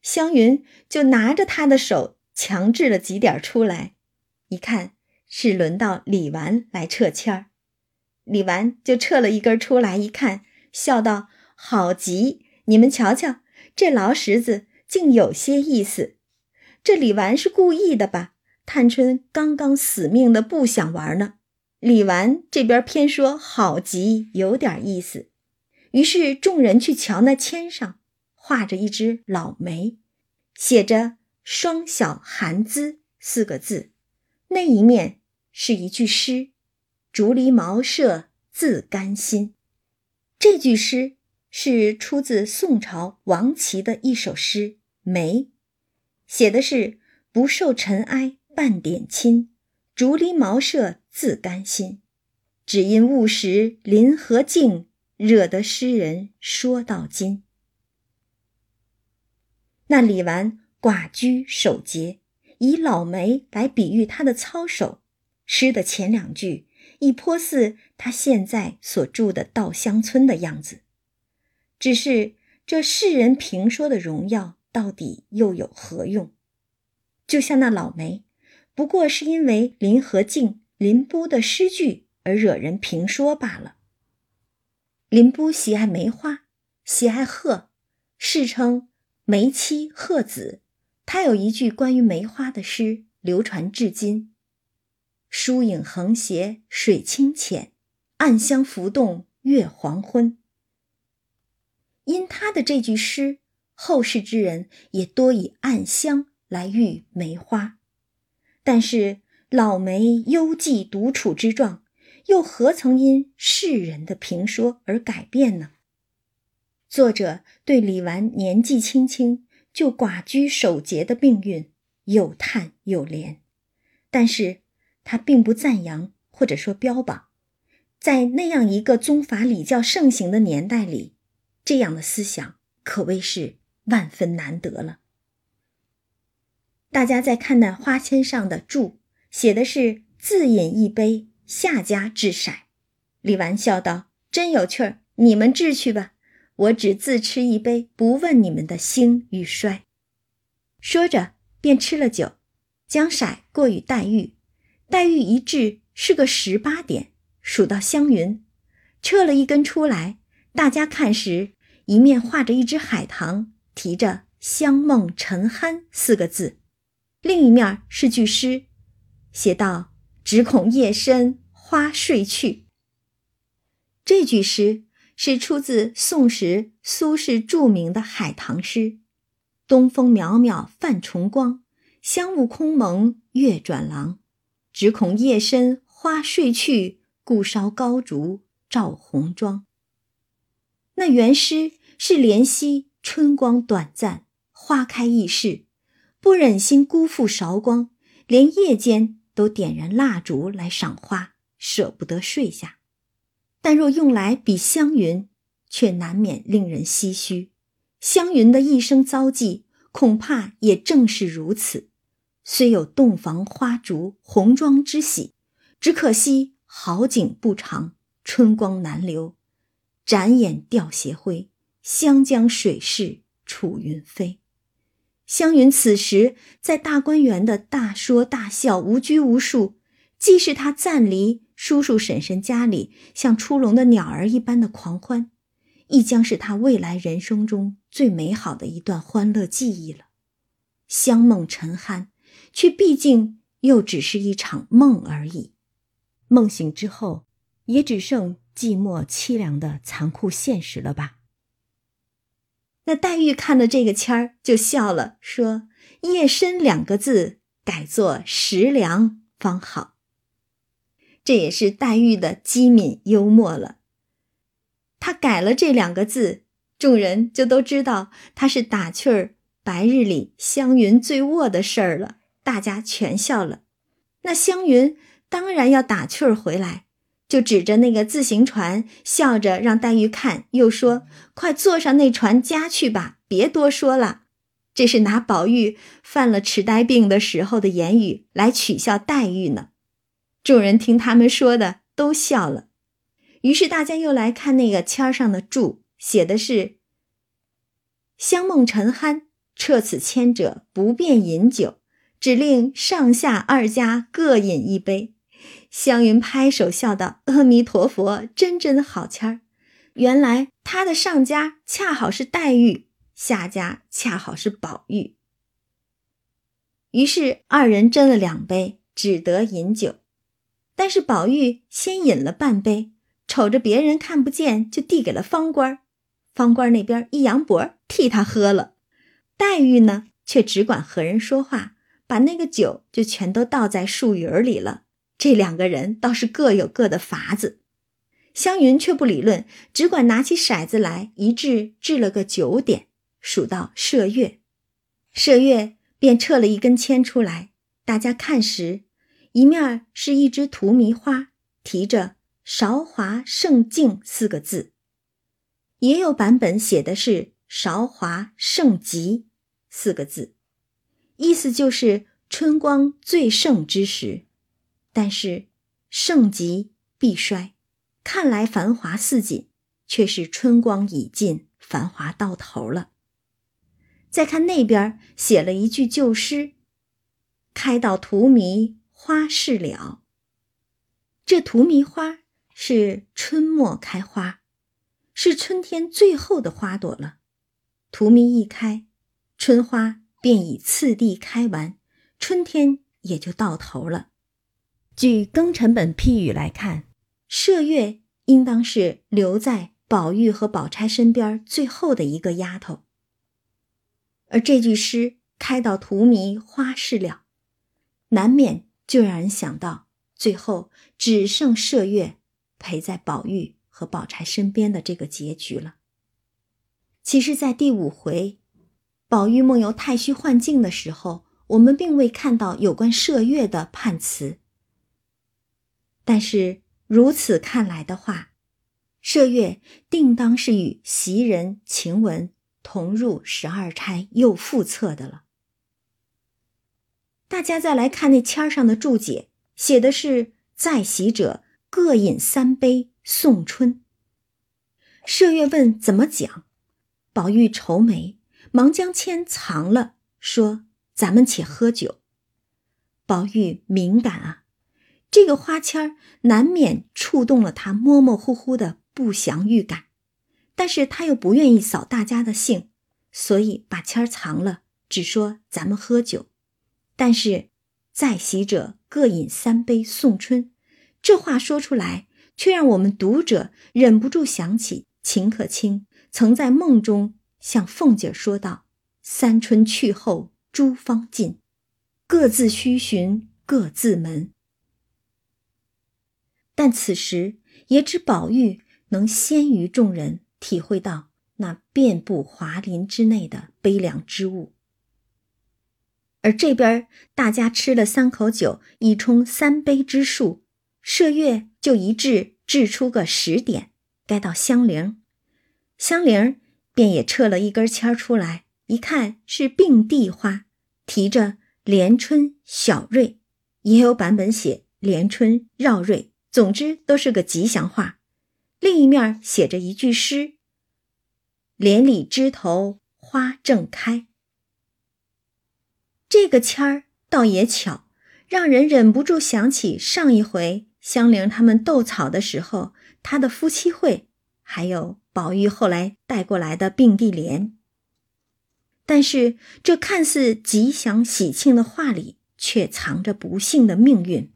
湘云就拿着他的手，强制了几点出来。一看是轮到李纨来撤签儿，李纨就撤了一根出来，一看笑道：“好极！你们瞧瞧，这劳什子竟有些意思。这李纨是故意的吧？探春刚刚死命的不想玩呢，李纨这边偏说好极，有点意思。”于是众人去瞧那签上画着一只老梅，写着“双小寒姿”四个字，那一面是一句诗：“竹篱茅舍自甘心。”这句诗是出自宋朝王琦的一首诗《梅》，写的是“不受尘埃半点侵，竹篱茅舍自甘心，只因误时林和静。”惹得诗人说到今。那李纨寡居守节，以老梅来比喻他的操守。诗的前两句亦颇似他现在所住的稻香村的样子。只是这世人评说的荣耀，到底又有何用？就像那老梅，不过是因为林和靖、林波的诗句而惹人评说罢了。林波喜爱梅花，喜爱鹤，世称梅妻鹤子。他有一句关于梅花的诗，流传至今：“疏影横斜水清浅，暗香浮动月黄昏。”因他的这句诗，后世之人也多以暗香来喻梅花。但是老梅幽寂独处之状。又何曾因世人的评说而改变呢？作者对李纨年纪轻轻就寡居守节的命运有叹有怜，但是他并不赞扬或者说标榜，在那样一个宗法礼教盛行的年代里，这样的思想可谓是万分难得了。大家再看那花签上的注，写的是“自饮一杯，下家掷骰”。李纨笑道：“真有趣儿，你们掷去吧，我只自吃一杯，不问你们的兴与衰。”说着便吃了酒，将骰过与黛玉。黛玉一掷是个十八点，数到湘云，撤了一根出来。大家看时，一面画着一只海棠，提着“香梦沉酣”四个字。另一面是句诗，写道：“只恐夜深花睡去。”这句诗是出自宋时苏轼著名的海棠诗：“东风渺渺泛崇光，香雾空蒙月转廊。只恐夜深花睡去，故烧高烛照红妆。”那原诗是怜惜春光短暂，花开易逝。不忍心辜负韶光，连夜间都点燃蜡烛来赏花，舍不得睡下。但若用来比湘云，却难免令人唏嘘。湘云的一生遭际，恐怕也正是如此。虽有洞房花烛红妆之喜，只可惜好景不长，春光难留。展眼吊斜晖，湘江水逝楚云飞。湘云此时在大观园的大说大笑，无拘无束，既是他暂离叔叔婶婶家里像出笼的鸟儿一般的狂欢，亦将是他未来人生中最美好的一段欢乐记忆了。香梦沉酣，却毕竟又只是一场梦而已。梦醒之后，也只剩寂寞凄凉的残酷现实了吧。那黛玉看了这个签儿，就笑了，说：“夜深两个字改作时凉方好。”这也是黛玉的机敏幽默了。她改了这两个字，众人就都知道她是打趣儿白日里湘云醉卧的事儿了，大家全笑了。那湘云当然要打趣儿回来。就指着那个自行船，笑着让黛玉看，又说：“快坐上那船家去吧，别多说了。”这是拿宝玉犯了痴呆病的时候的言语来取笑黛玉呢。众人听他们说的都笑了，于是大家又来看那个签上的注，写的是：“香梦沉酣，撤此签者不便饮酒，只令上下二家各饮一杯。”湘云拍手笑道：“阿弥陀佛，真真好签儿。原来他的上家恰好是黛玉，下家恰好是宝玉。于是二人斟了两杯，只得饮酒。但是宝玉先饮了半杯，瞅着别人看不见，就递给了方官。方官那边一扬脖，替他喝了。黛玉呢，却只管和人说话，把那个酒就全都倒在树云里了。”这两个人倒是各有各的法子，湘云却不理论，只管拿起骰子来一掷，掷了个九点，数到麝月，麝月便撤了一根签出来。大家看时，一面是一只荼蘼花，提着“韶华盛境”四个字，也有版本写的是“韶华盛极”四个字，意思就是春光最盛之时。但是，盛极必衰，看来繁华似锦，却是春光已尽，繁华到头了。再看那边写了一句旧诗：“开到荼蘼花事了。”这荼蘼花是春末开花，是春天最后的花朵了。荼蘼一开，春花便已次第开完，春天也就到头了。据庚辰本批语来看，麝月应当是留在宝玉和宝钗身边最后的一个丫头。而这句诗开到荼蘼花事了，难免就让人想到最后只剩麝月陪在宝玉和宝钗身边的这个结局了。其实，在第五回宝玉梦游太虚幻境的时候，我们并未看到有关麝月的判词。但是如此看来的话，麝月定当是与袭人、晴雯同入十二钗右副册的了。大家再来看那签上的注解，写的是“在席者各饮三杯，送春”。麝月问怎么讲，宝玉愁眉，忙将签藏了，说：“咱们且喝酒。”宝玉敏感啊，这个花签难免触动了他模模糊糊的不祥预感，但是他又不愿意扫大家的兴，所以把签儿藏了，只说咱们喝酒。但是，在席者各饮三杯送春，这话说出来，却让我们读者忍不住想起秦可卿曾在梦中向凤姐说道：“三春去后诸芳尽，各自须寻各自门。”但此时也只宝玉能先于众人体会到那遍布华林之内的悲凉之物。而这边大家吃了三口酒，已冲三杯之数，麝月就一掷掷出个十点，该到香菱，香菱便也撤了一根签出来，一看是并蒂花，提着连春小瑞，也有版本写连春绕瑞，总之都是个吉祥话。另一面写着一句诗：“连理枝头花正开。”这个签儿倒也巧，让人忍不住想起上一回香菱他们斗草的时候，他的夫妻会，还有宝玉后来带过来的并蒂莲。但是这看似吉祥喜庆的话里，却藏着不幸的命运。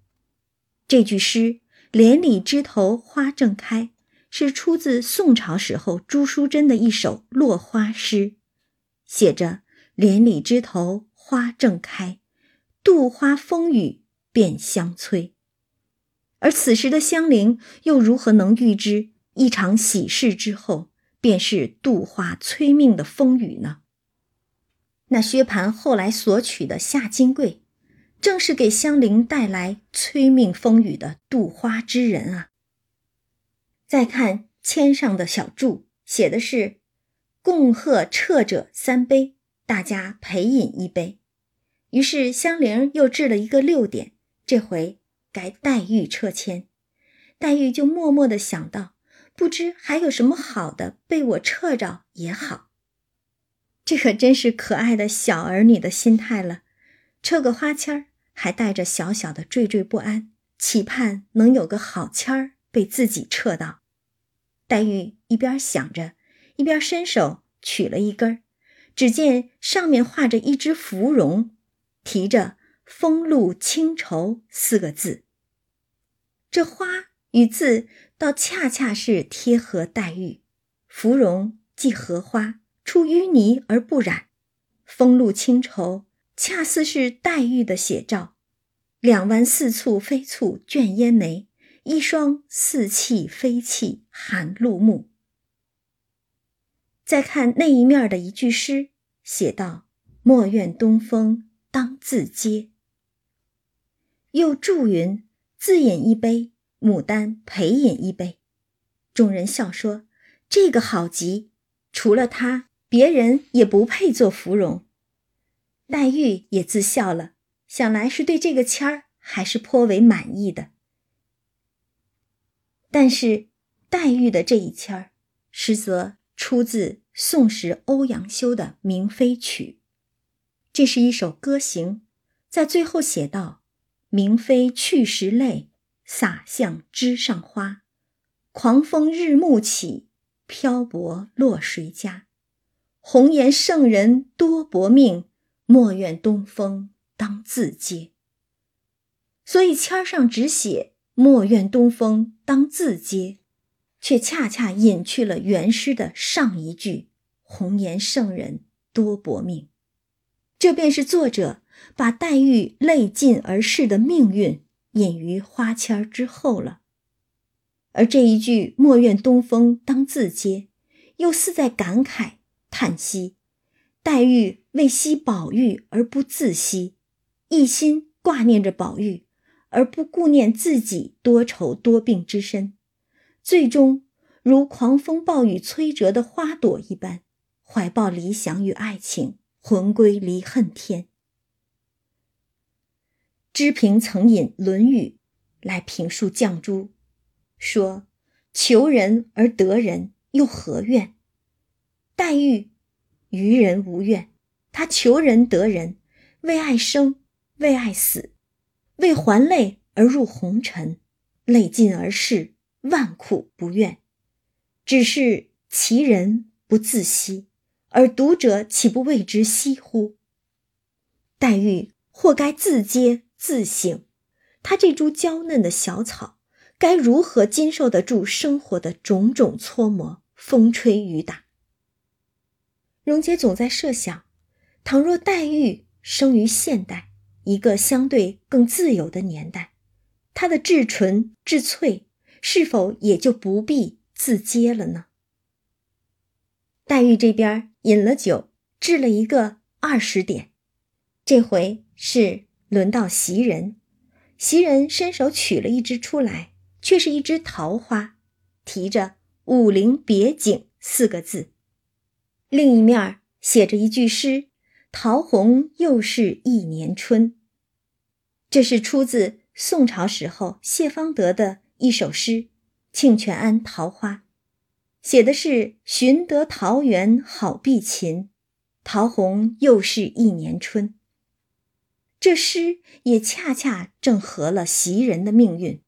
这句诗“连理枝头花正开”是出自宋朝时候朱淑珍的一首落花诗，写着“连理枝头”。花正开，杜花风雨便相催。而此时的香菱又如何能预知一场喜事之后便是度花催命的风雨呢？那薛蟠后来所取的夏金桂，正是给香菱带来催命风雨的度花之人啊。再看签上的小注，写的是“共贺撤者三杯，大家陪饮一杯。”于是香菱又掷了一个六点，这回该黛玉撤签，黛玉就默默的想到，不知还有什么好的被我撤着也好。这可真是可爱的小儿女的心态了，撤个花签儿，还带着小小的惴惴不安，期盼能有个好签儿被自己撤到。黛玉一边想着，一边伸手取了一根，只见上面画着一只芙蓉。提着“风露清愁”四个字，这花与字倒恰恰是贴合黛玉。芙蓉即荷花，出淤泥而不染；风露清愁，恰似是黛玉的写照。两弯似蹙非蹙卷烟眉，一双似泣非泣含露目。再看那一面的一句诗，写道：“莫怨东风。”当自嗟。又祝云：“自饮一杯，牡丹陪饮一杯。”众人笑说：“这个好极，除了他，别人也不配做芙蓉。”黛玉也自笑了，想来是对这个签儿还是颇为满意的。但是黛玉的这一签儿，实则出自宋时欧阳修的《明妃曲》。这是一首歌行，在最后写道：“明妃去时泪，洒向枝上花。狂风日暮起，漂泊落谁家？红颜圣人多薄命，莫怨东风当自嗟。”所以签上只写“莫怨东风当自嗟”，却恰恰隐去了原诗的上一句“红颜圣人多薄命”。这便是作者把黛玉泪尽而逝的命运隐于花签之后了，而这一句“莫怨东风当自嗟”，又似在感慨叹息：黛玉为惜宝玉而不自惜，一心挂念着宝玉，而不顾念自己多愁多病之身，最终如狂风暴雨摧折的花朵一般，怀抱理想与爱情，魂归离恨天。支平曾引《论语》来评述绛珠，说：“求人而得人，又何怨？”黛玉于人无怨，她求人得人，为爱生，为爱死。为还泪而入红尘，泪尽而逝，万苦不怨。只是其人不自惜，而读者岂不为之惜乎？黛玉或该自嗟自省，他这株娇嫩的小草，该如何经受得住生活的种种搓磨、风吹雨打？荣姐总在设想，倘若黛玉生于现代。一个相对更自由的年代，她的至纯至粹是否也就不必自接了呢？黛玉这边饮了酒，掷了一个二十点，这回是轮到袭人。袭人伸手取了一支出来，却是一枝桃花，提着“武陵别景”四个字，另一面写着一句诗。桃红又是一年春。这是出自宋朝时候谢方德的一首诗《庆全庵桃花》，写的是“寻得桃源好避秦，桃红又是一年春。”这诗也恰恰正合了袭人的命运。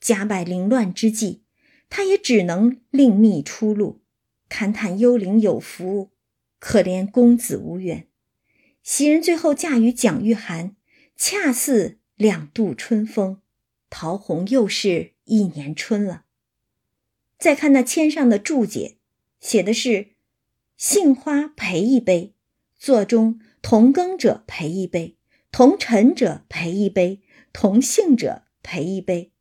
家败凌乱之际，他也只能另觅出路，勘探幽灵有福，可怜公子无缘。袭人最后嫁与蒋玉菡，恰似两度春风，桃红又是一年春了。再看那签上的注解，写的是“杏花陪一杯，座中同耕者陪一杯，同尘者陪一杯，同姓者陪一杯。”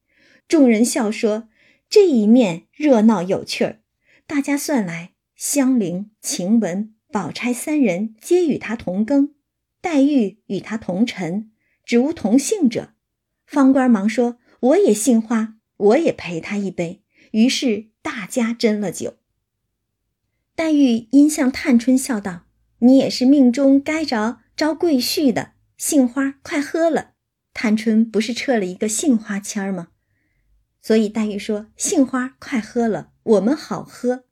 众人笑说：“这一面热闹有趣儿。”大家算来，香菱、晴雯、宝钗三人皆与他同庚。黛玉与他同尘，只无同姓者。方官忙说：“我也姓花，我也陪他一杯。”于是大家斟了酒。黛玉因向探春笑道：“你也是命中该着招贵婿的，杏花快喝了。”探春不是撤了一个杏花签儿吗？所以黛玉说：“杏花快喝了，我们好喝。”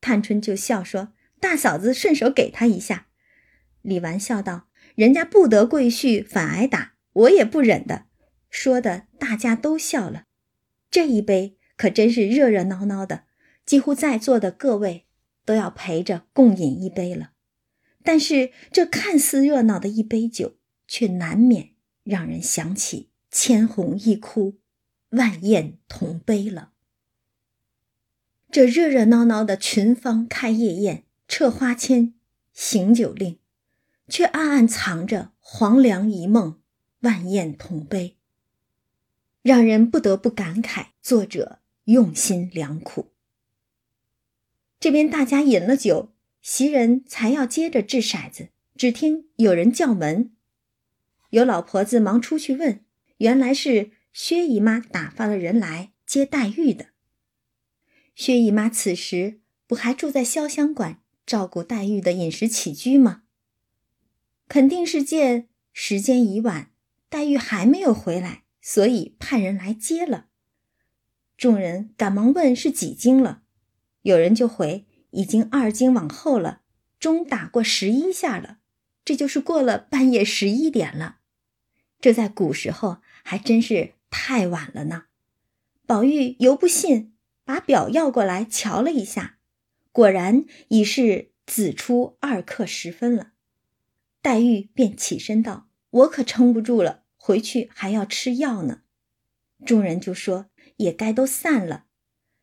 探春就笑说：“大嫂子顺手给他一下。”李纨笑道：“人家不得贵婿，反挨打，我也不忍的。”说的大家都笑了。这一杯可真是热热闹闹的，几乎在座的各位都要陪着共饮一杯了。但是这看似热闹的一杯酒，却难免让人想起“千红一哭，万艳同悲”了。这热热闹闹的群芳开夜宴、撤花签、行酒令。却暗暗藏着黄粱一梦，万艳同悲，让人不得不感慨作者用心良苦。这边大家饮了酒，袭人才要接着掷骰子，只听有人叫门，有老婆子忙出去问，原来是薛姨妈打发了人来接黛玉的。薛姨妈此时不还住在潇湘馆，照顾黛玉的饮食起居吗？肯定是见时间已晚，黛玉还没有回来，所以派人来接了。众人赶忙问是几经了，有人就回已经二更往后了，钟打过十一下了，这就是过了半夜十一点了。这在古时候还真是太晚了呢。宝玉犹不信，把表要过来瞧了一下，果然已是子初二刻时分了。黛玉便起身道：“我可撑不住了，回去还要吃药呢。”众人就说：“也该都散了。”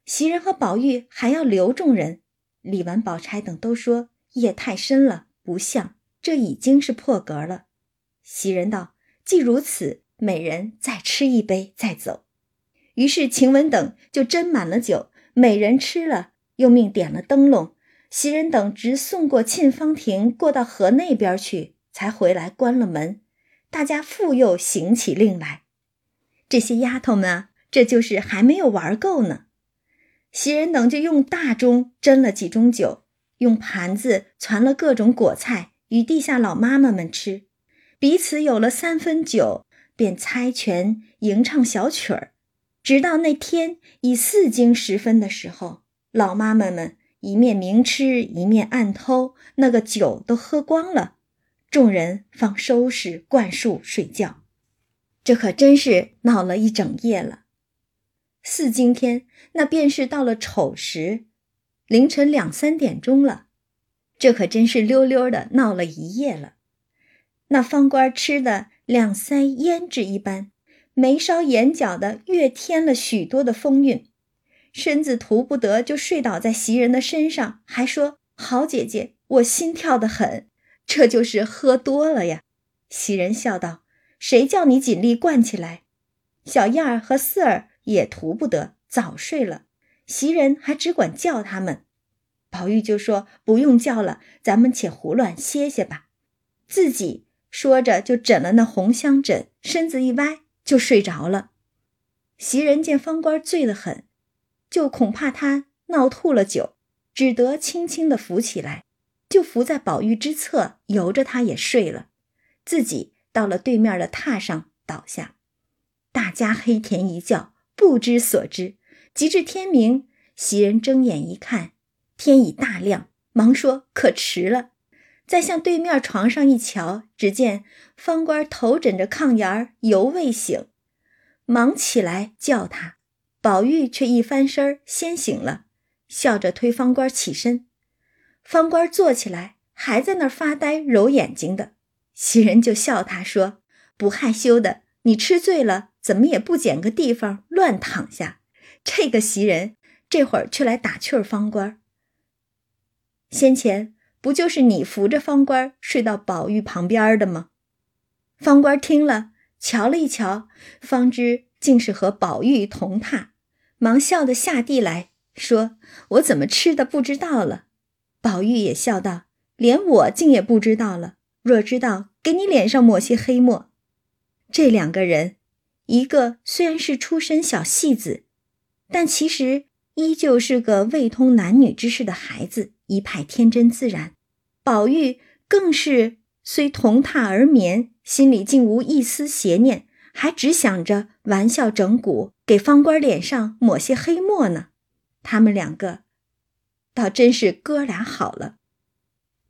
袭人和宝玉还要留众人。李纨、宝钗等都说：“夜太深了，不像。这已经是破格了。”袭人道：“既如此，每人再吃一杯，再走。”于是晴雯等就斟满了酒，每人吃了，又命点了灯笼。袭人等直送过沁芳亭，过到河那边去，才回来关了门。大家复又行起令来。这些丫头们啊，这就是还没有玩够呢。袭人等就用大盅斟了几盅酒，用盘子攒了各种果菜与地下老妈妈们吃，彼此有了三分酒，便猜拳吟唱小曲儿，直到那天已四更时分的时候，老妈妈们一面明吃一面暗偷，那个酒都喝光了，众人方收拾灌树睡觉。这可真是闹了一整夜了。四更天，那便是到了丑时，凌晨两三点钟了。这可真是溜溜的闹了一夜了。那方官吃的两腮胭脂一般，眉梢眼角的越添了许多的风韵，身子图不得就睡倒在袭人的身上，还说：“好姐姐，我心跳得很。”这就是喝多了呀。袭人笑道：“谁叫你尽力灌起来？”小燕儿和四儿。也图不得早睡了，袭人还只管叫他们。宝玉就说：“不用叫了，咱们且胡乱歇歇吧。”自己说着就枕了那红香枕，身子一歪就睡着了。袭人见方官醉得很，就恐怕他闹吐了酒，只得轻轻地扶起来，就伏在宝玉之侧，由着他也睡了，自己到了对面的榻上倒下。大家黑甜一觉。不知所知，及至天明，袭人睁眼一看，天已大亮，忙说：“可迟了。”再向对面床上一瞧，只见方官头枕着炕沿儿，犹未醒，忙起来叫他。宝玉却一翻身先醒了，笑着推方官起身。方官坐起来，还在那儿发呆揉眼睛的。袭人就笑他说：“不害羞的，你吃醉了。”怎么也不捡个地方乱躺下？这个袭人这会儿却来打趣儿方官。先前不就是你扶着方官睡到宝玉旁边的吗？方官听了，瞧了一瞧，方知竟是和宝玉同榻，忙笑得下地来说：“我怎么吃的不知道了？”宝玉也笑道：“连我竟也不知道了。若知道，给你脸上抹些黑墨。”这两个人。一个虽然是出身小戏子，但其实依旧是个未通男女之事的孩子，一派天真自然。宝玉更是虽同榻而眠，心里竟无一丝邪念，还只想着玩笑整蛊，给方官脸上抹些黑墨呢。他们两个倒真是哥俩好了。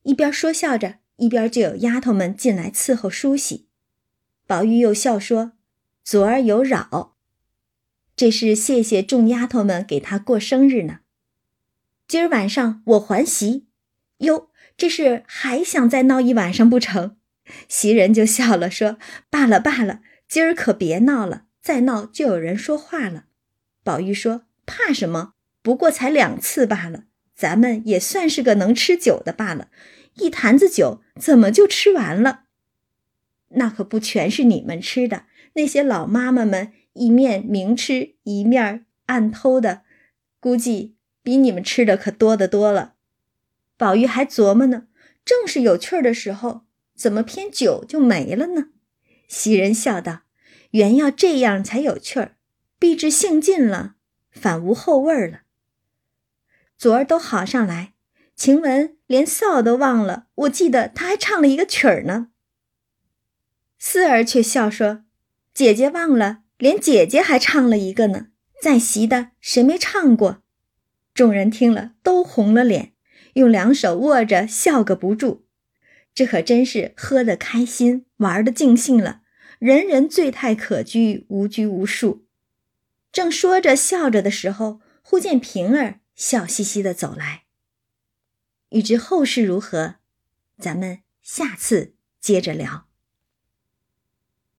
一边说笑着，一边就有丫头们进来伺候梳洗。宝玉又笑说。昨儿有扰，这是谢谢众丫头们给他过生日呢。今儿晚上我还席，哟，这是还想再闹一晚上不成？袭人就笑了，说：“罢了罢了，今儿可别闹了，再闹就有人说话了。”宝玉说：“怕什么？不过才两次罢了，咱们也算是个能吃酒的罢了。一坛子酒怎么就吃完了？那可不全是你们吃的。”那些老妈妈们一面明吃一面暗偷的，估计比你们吃的可多得多了。宝玉还琢磨呢，正是有趣儿的时候，怎么偏酒就没了呢？袭人笑道：“原要这样才有趣儿，必至兴尽了，反无后味儿了。昨儿都好上来，晴雯连臊都忘了，我记得她还唱了一个曲儿呢。”四儿却笑说。姐姐忘了，连姐姐还唱了一个呢。在席的谁没唱过？众人听了都红了脸，用两手握着笑个不住。这可真是喝得开心，玩得尽兴了，人人醉态可掬，无拘无束。正说着笑着的时候，忽见平儿笑嘻嘻的走来。欲知后事如何，咱们下次接着聊。